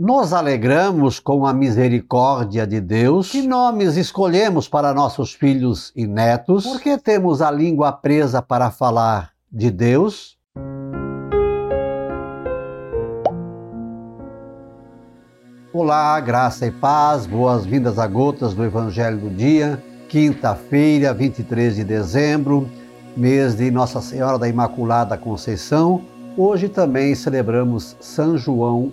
Nos alegramos com a misericórdia de Deus. Que nomes escolhemos para nossos filhos e netos? Por que temos a língua presa para falar de Deus? Olá, graça e paz, boas-vindas a gotas do Evangelho do Dia, quinta-feira, 23 de dezembro, mês de Nossa Senhora da Imaculada Conceição. Hoje também celebramos São João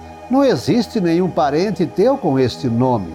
não existe nenhum parente teu com este nome.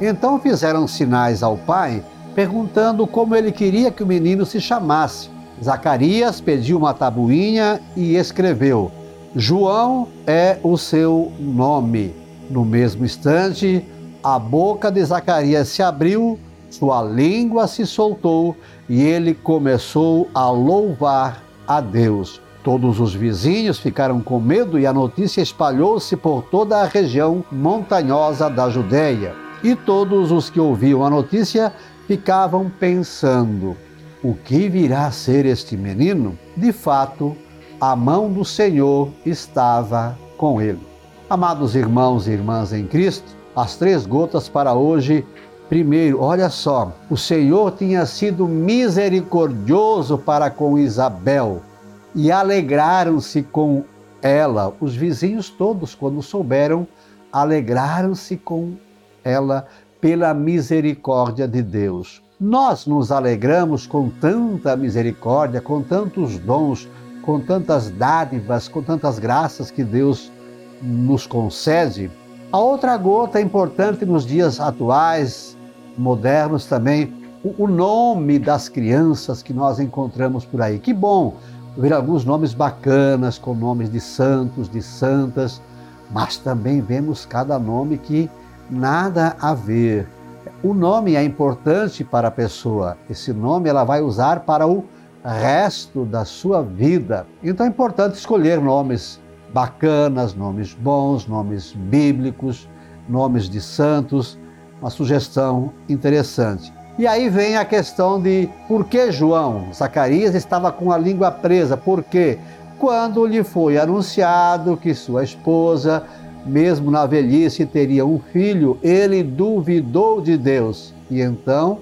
Então fizeram sinais ao pai, perguntando como ele queria que o menino se chamasse. Zacarias pediu uma tabuinha e escreveu: João é o seu nome. No mesmo instante, a boca de Zacarias se abriu, sua língua se soltou e ele começou a louvar a Deus. Todos os vizinhos ficaram com medo e a notícia espalhou-se por toda a região montanhosa da Judéia. E todos os que ouviam a notícia ficavam pensando: o que virá a ser este menino? De fato, a mão do Senhor estava com ele. Amados irmãos e irmãs em Cristo, as três gotas para hoje. Primeiro, olha só, o Senhor tinha sido misericordioso para com Isabel e alegraram-se com ela. Os vizinhos todos, quando souberam, alegraram-se com ela pela misericórdia de Deus. Nós nos alegramos com tanta misericórdia, com tantos dons, com tantas dádivas, com tantas graças que Deus nos concede. A outra gota importante nos dias atuais, modernos também, o nome das crianças que nós encontramos por aí. Que bom ver alguns nomes bacanas, com nomes de santos, de santas, mas também vemos cada nome que nada a ver. O nome é importante para a pessoa. Esse nome ela vai usar para o resto da sua vida. Então é importante escolher nomes bacanas, nomes bons, nomes bíblicos, nomes de santos. Uma sugestão interessante. E aí vem a questão de por que João, Zacarias, estava com a língua presa. Por quê? Quando lhe foi anunciado que sua esposa, mesmo na velhice, teria um filho, ele duvidou de Deus. E então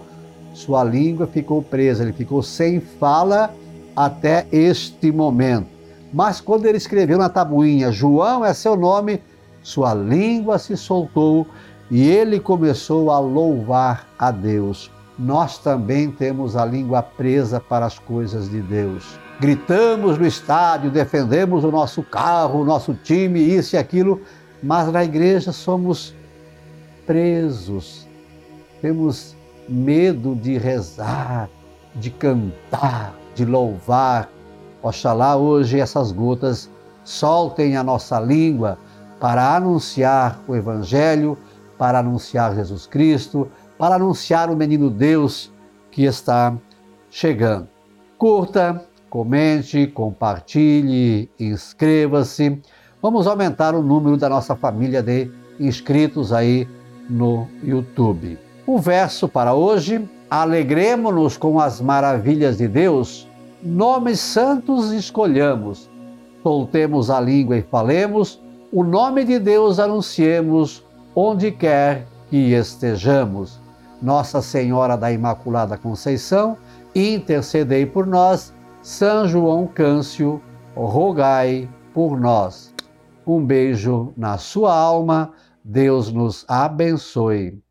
sua língua ficou presa, ele ficou sem fala até este momento. Mas quando ele escreveu na tabuinha, João é seu nome, sua língua se soltou e ele começou a louvar a Deus nós também temos a língua presa para as coisas de Deus. Gritamos no estádio, defendemos o nosso carro, o nosso time, isso e aquilo, mas na igreja somos presos. Temos medo de rezar, de cantar, de louvar. Oxalá hoje essas gotas soltem a nossa língua para anunciar o Evangelho, para anunciar Jesus Cristo, para anunciar o menino Deus que está chegando. Curta, comente, compartilhe, inscreva-se. Vamos aumentar o número da nossa família de inscritos aí no YouTube. O verso para hoje: Alegremos-nos com as maravilhas de Deus, nomes santos escolhamos, soltemos a língua e falemos, o nome de Deus anunciemos onde quer que estejamos. Nossa Senhora da Imaculada Conceição, intercedei por nós. São João Câncio, rogai por nós. Um beijo na sua alma. Deus nos abençoe.